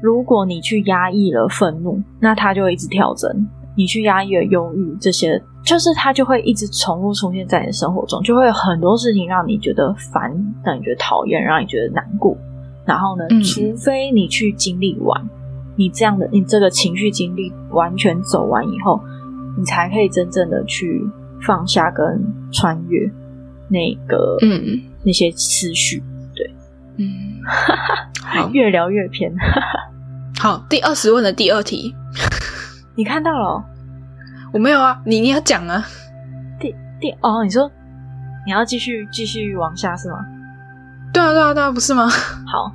Speaker 1: 如果你去压抑了愤怒，那它就会一直跳针；你去压抑了忧郁，这些就是它就会一直重复出现在你的生活中，就会有很多事情让你觉得烦，让你觉得讨厌，让你觉得难过。然后呢，除非你去经历完。你这样的，你这个情绪经历完全走完以后，你才可以真正的去放下跟穿越那个嗯那些思绪，对，嗯，好，越聊越偏，
Speaker 2: 好，第二十问的第二题，
Speaker 1: 你看到了？
Speaker 2: 我没有啊，你你要讲啊？
Speaker 1: 第第哦，你说你要继续继续往下是吗？
Speaker 2: 对啊对啊对啊，不是吗？
Speaker 1: 好，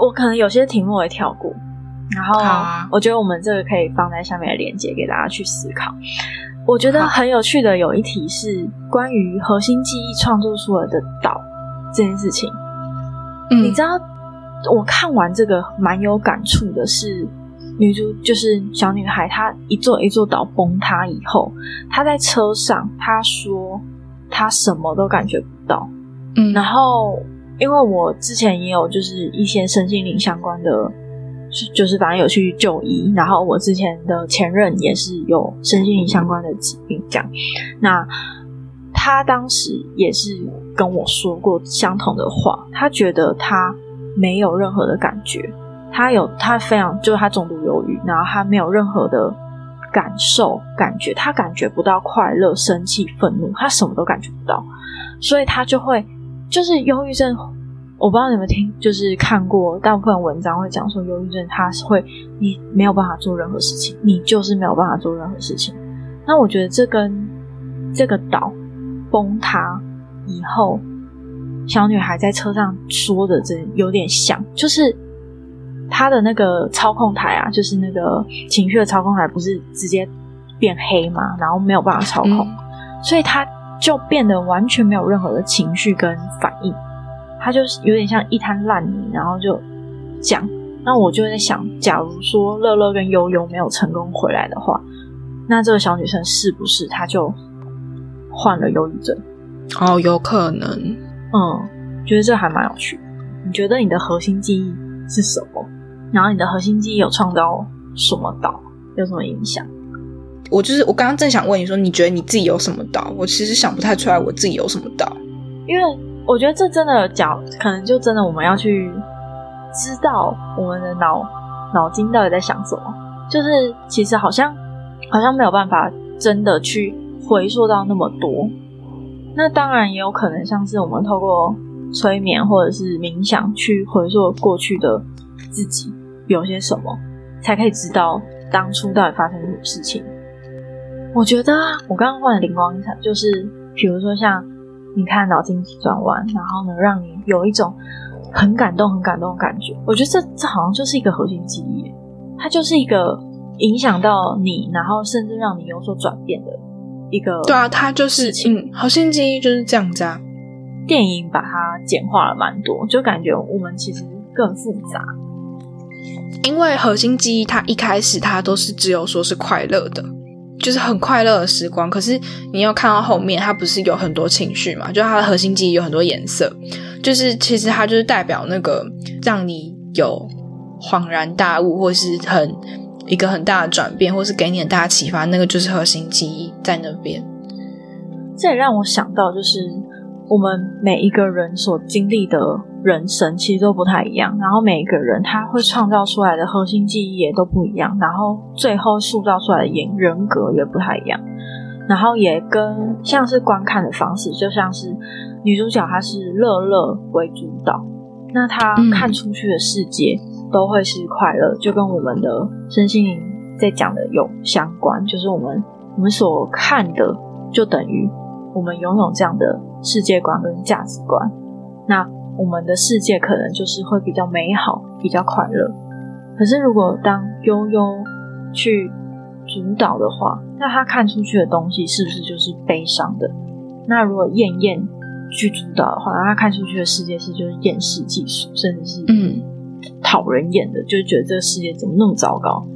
Speaker 1: 我可能有些题目会跳过。然后，我觉得我们这个可以放在下面的链接给大家去思考。我觉得很有趣的有一题是关于核心记忆创作出来的岛这件事情。
Speaker 2: 嗯，
Speaker 1: 你知道，我看完这个蛮有感触的是，女主就是小女孩，她一座一座岛崩塌以后，她在车上，她说她什么都感觉不到。
Speaker 2: 嗯，
Speaker 1: 然后因为我之前也有就是一些身心灵相关的。就是反正有去就医，然后我之前的前任也是有身心灵相关的疾病，这样。那他当时也是跟我说过相同的话，他觉得他没有任何的感觉，他有他非常就是他重度忧郁，然后他没有任何的感受感觉，他感觉不到快乐、生气、愤怒，他什么都感觉不到，所以他就会就是忧郁症。我不知道你们听，就是看过大部分文章会讲说，忧郁症他是会你没有办法做任何事情，你就是没有办法做任何事情。那我觉得这跟这个岛崩塌以后，小女孩在车上说的真有点像，就是她的那个操控台啊，就是那个情绪的操控台，不是直接变黑嘛，然后没有办法操控，所以她就变得完全没有任何的情绪跟反应。她就是有点像一滩烂泥，然后就讲。那我就在想，假如说乐乐跟悠悠没有成功回来的话，那这个小女生是不是她就患了忧郁症？
Speaker 2: 哦，有可能。
Speaker 1: 嗯，觉得这还蛮有趣。你觉得你的核心记忆是什么？然后你的核心记忆有创造什么岛？有什么影响？
Speaker 2: 我就是我刚刚正想问你说，你觉得你自己有什么岛？我其实想不太出来我自己有什么岛，
Speaker 1: 因为。我觉得这真的讲，可能就真的我们要去知道我们的脑脑筋到底在想什么。就是其实好像好像没有办法真的去回溯到那么多。那当然也有可能像是我们透过催眠或者是冥想去回溯过去的自己有些什么，才可以知道当初到底发生什么事情。我觉得我刚刚换的灵光一闪，就是比如说像。你看脑筋急转弯，然后呢，让你有一种很感动、很感动的感觉。我觉得这这好像就是一个核心记忆，它就是一个影响到你，然后甚至让你有所转变的一个。
Speaker 2: 对啊，它就是嗯，核心记忆就是这样子啊。
Speaker 1: 电影把它简化了蛮多，就感觉我们其实更复杂。
Speaker 2: 因为核心记忆它一开始它都是只有说是快乐的。就是很快乐的时光，可是你要看到后面，它不是有很多情绪嘛？就它的核心记忆有很多颜色，就是其实它就是代表那个让你有恍然大悟，或是很一个很大的转变，或是给你很大的启发，那个就是核心记忆在那边。
Speaker 1: 这也让我想到，就是我们每一个人所经历的。人生其实都不太一样，然后每一个人他会创造出来的核心记忆也都不一样，然后最后塑造出来的人人格也不太一样，然后也跟像是观看的方式，就像是女主角她是乐乐为主导，那她看出去的世界都会是快乐，就跟我们的身心灵在讲的有相关，就是我们我们所看的就等于我们拥有这样的世界观跟价值观，那。我们的世界可能就是会比较美好、比较快乐。可是，如果当悠悠去主导的话，那他看出去的东西是不是就是悲伤的？那如果燕燕去主导的话，那他看出去的世界是就是厌世技术，甚至是
Speaker 2: 嗯
Speaker 1: 讨人厌的，就觉得这个世界怎么那么糟糕？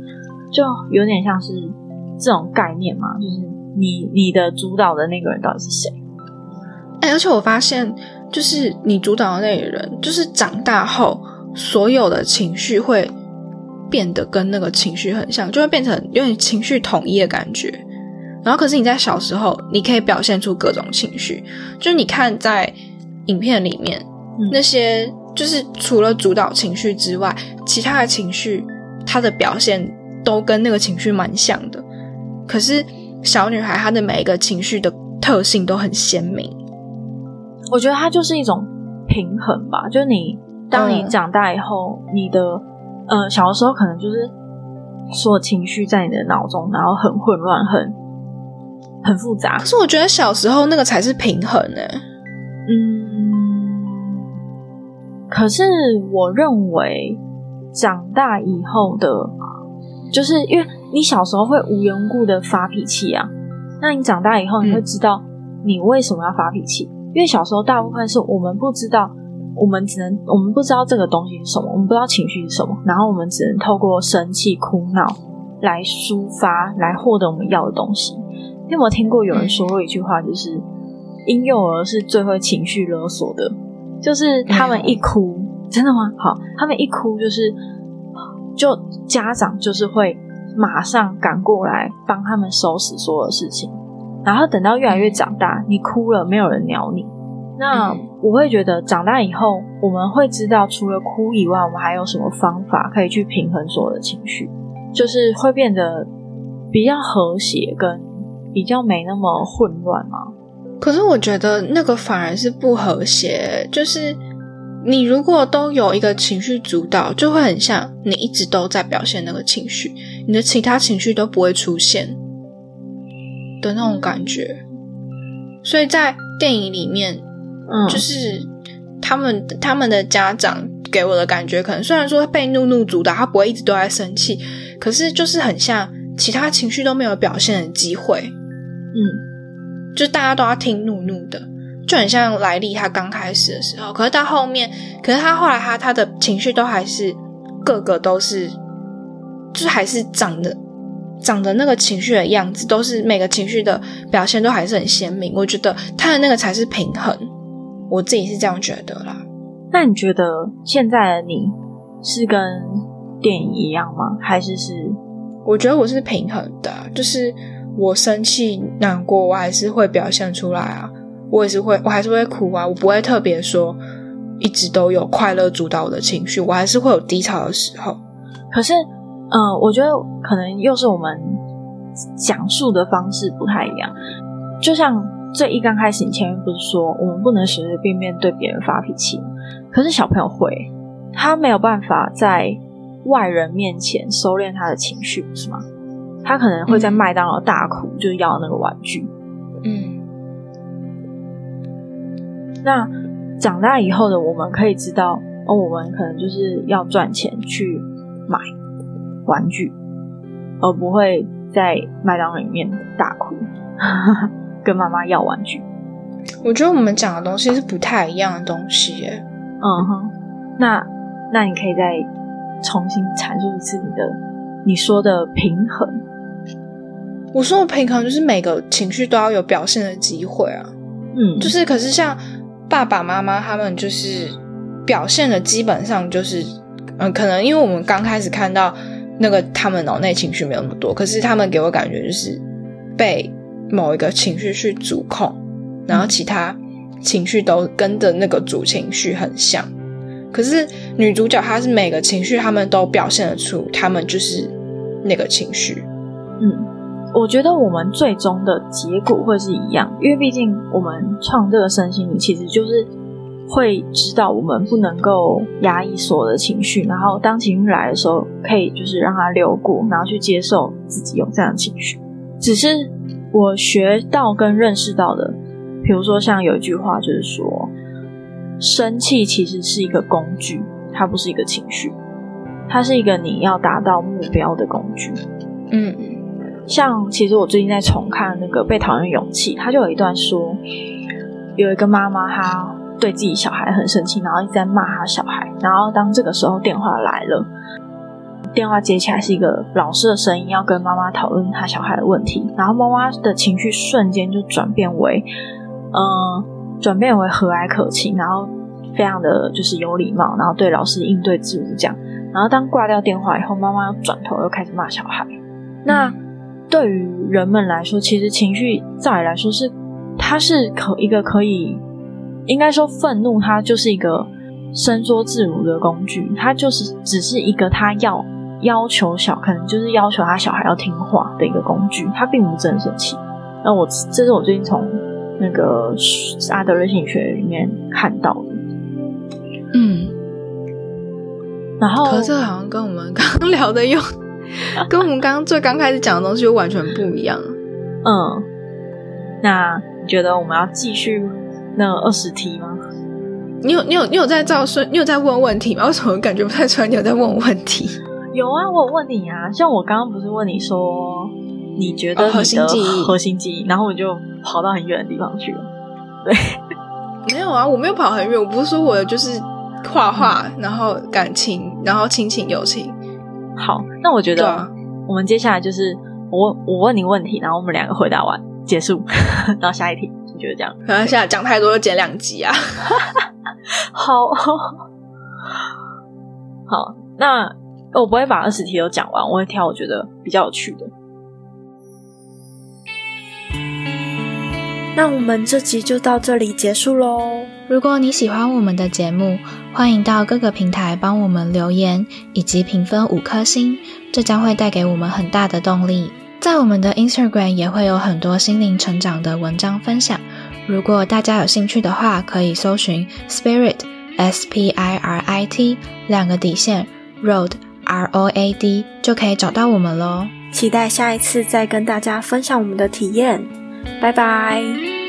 Speaker 1: 就有点像是这种概念嘛，就是你你的主导的那个人到底是谁？
Speaker 2: 哎，而且我发现。就是你主导的那个人，就是长大后所有的情绪会变得跟那个情绪很像，就会变成有点情绪统一的感觉。然后，可是你在小时候，你可以表现出各种情绪。就是你看在影片里面那些，就是除了主导情绪之外，其他的情绪它的表现都跟那个情绪蛮像的。可是小女孩她的每一个情绪的特性都很鲜明。
Speaker 1: 我觉得它就是一种平衡吧，就是你当你长大以后，你的呃小的时候可能就是所有情绪在你的脑中，然后很混乱，很很复杂。
Speaker 2: 可是我觉得小时候那个才是平衡呢。
Speaker 1: 嗯，可是我认为长大以后的，就是因为你小时候会无缘故的发脾气啊，那你长大以后，你会知道你为什么要发脾气，因为小时候大部分是我们不知道，我们只能我们不知道这个东西是什么，我们不知道情绪是什么，然后我们只能透过生气、哭闹来抒发，来获得我们要的东西。你有没有听过有人说过一句话，就是婴幼儿是最会情绪勒索的，就是他们一哭，真的吗？好，他们一哭就是，就家长就是会。马上赶过来帮他们收拾所有事情，然后等到越来越长大，你哭了，没有人鸟你。那我会觉得长大以后，我们会知道除了哭以外，我们还有什么方法可以去平衡所有的情绪，就是会变得比较和谐，跟比较没那么混乱吗？
Speaker 2: 可是我觉得那个反而是不和谐，就是。你如果都有一个情绪主导，就会很像你一直都在表现那个情绪，你的其他情绪都不会出现的那种感觉。所以在电影里面，嗯，就是他们他们的家长给我的感觉，可能虽然说被怒怒主导，他不会一直都在生气，可是就是很像其他情绪都没有表现的机会。嗯，就大家都要听怒怒的。就很像莱利，他刚开始的时候，可是到后面，可是他后来他他的情绪都还是个个都是，就是还是长得长得那个情绪的样子，都是每个情绪的表现都还是很鲜明。我觉得他的那个才是平衡，我自己是这样觉得啦。
Speaker 1: 那你觉得现在的你是跟电影一样吗？还是是？
Speaker 2: 我觉得我是平衡的，就是我生气难过，我还是会表现出来啊。我也是会，我还是会哭啊，我不会特别说一直都有快乐主导我的情绪，我还是会有低潮的时候。
Speaker 1: 可是，嗯，我觉得可能又是我们讲述的方式不太一样。就像最一刚开始，你前面不是说我们不能随随便便对别人发脾气？可是小朋友会，他没有办法在外人面前收敛他的情绪，是吗？他可能会在麦当劳大哭，就是要那个玩具。嗯。那长大以后的我们可以知道，哦，我们可能就是要赚钱去买玩具，而不会在麦当劳里面大哭，跟妈妈要玩具。
Speaker 2: 我觉得我们讲的东西是不太一样的东西耶。
Speaker 1: 嗯哼，那那你可以再重新阐述一次你的你说的平衡。
Speaker 2: 我说的平衡就是每个情绪都要有表现的机会啊。嗯，就是可是像。爸爸妈妈他们就是表现的基本上就是，嗯，可能因为我们刚开始看到那个他们脑内情绪没有那么多，可是他们给我感觉就是被某一个情绪去主控，然后其他情绪都跟着那个主情绪很像。可是女主角她是每个情绪他们都表现得出，他们就是那个情绪，
Speaker 1: 嗯。我觉得我们最终的结果会是一样，因为毕竟我们创这个身心灵，其实就是会知道我们不能够压抑所有的情绪，然后当情绪来的时候，可以就是让它流过，然后去接受自己有这样的情绪。只是我学到跟认识到的，比如说像有一句话就是说，生气其实是一个工具，它不是一个情绪，它是一个你要达到目标的工具。嗯。像其实我最近在重看那个《被讨厌勇气》，他就有一段说，有一个妈妈她对自己小孩很生气，然后一直在骂他小孩。然后当这个时候电话来了，电话接起来是一个老师的声音，要跟妈妈讨论他小孩的问题。然后妈妈的情绪瞬间就转变为，嗯，转变为和蔼可亲，然后非常的就是有礼貌，然后对老师应对自如这样。然后当挂掉电话以后，妈妈又转头又开始骂小孩。那对于人们来说，其实情绪照理来说是，它是可一个可以，应该说愤怒，它就是一个伸缩自如的工具，它就是只是一个他要要求小，可能就是要求他小孩要听话的一个工具，他并不真生气。那我这是我最近从那个阿德勒心理学里面看到的，嗯，然后，
Speaker 2: 可是好像跟我们刚聊的又。跟我们刚刚最刚开始讲的东西又完全不一样。
Speaker 1: 嗯，那你觉得我们要继续那二十题吗？
Speaker 2: 你有你有你有在照顺，你有在问问题吗？为什么感觉不太出来？你有在问问题？
Speaker 1: 有啊，我有问你啊。像我刚刚不是问你说，你觉得
Speaker 4: 核心记忆，
Speaker 1: 核心记忆，然后我就跑到很远的地方去了。对，
Speaker 4: 没有啊，我没有跑很远，我不是说我的就是画画，然后感情，然后亲情友情。
Speaker 1: 好，那我觉得我们接下来就是我我问你问题，然后我们两个回答完结束，到下一题。你觉得这样？
Speaker 4: 可能现在讲太多就剪两集啊。
Speaker 1: 好 好，那我不会把二十题都讲完，我会挑我觉得比较有趣的。
Speaker 2: 那我们这集就到这里结束喽。如果你喜欢我们的节目，欢迎到各个平台帮我们留言以及评分五颗星，这将会带给我们很大的动力。在我们的 Instagram 也会有很多心灵成长的文章分享。如果大家有兴趣的话，可以搜寻 Spirit S P I R I T 两个底线 Road R O A D 就可以找到我们喽。期待下一次再跟大家分享我们的体验。拜拜。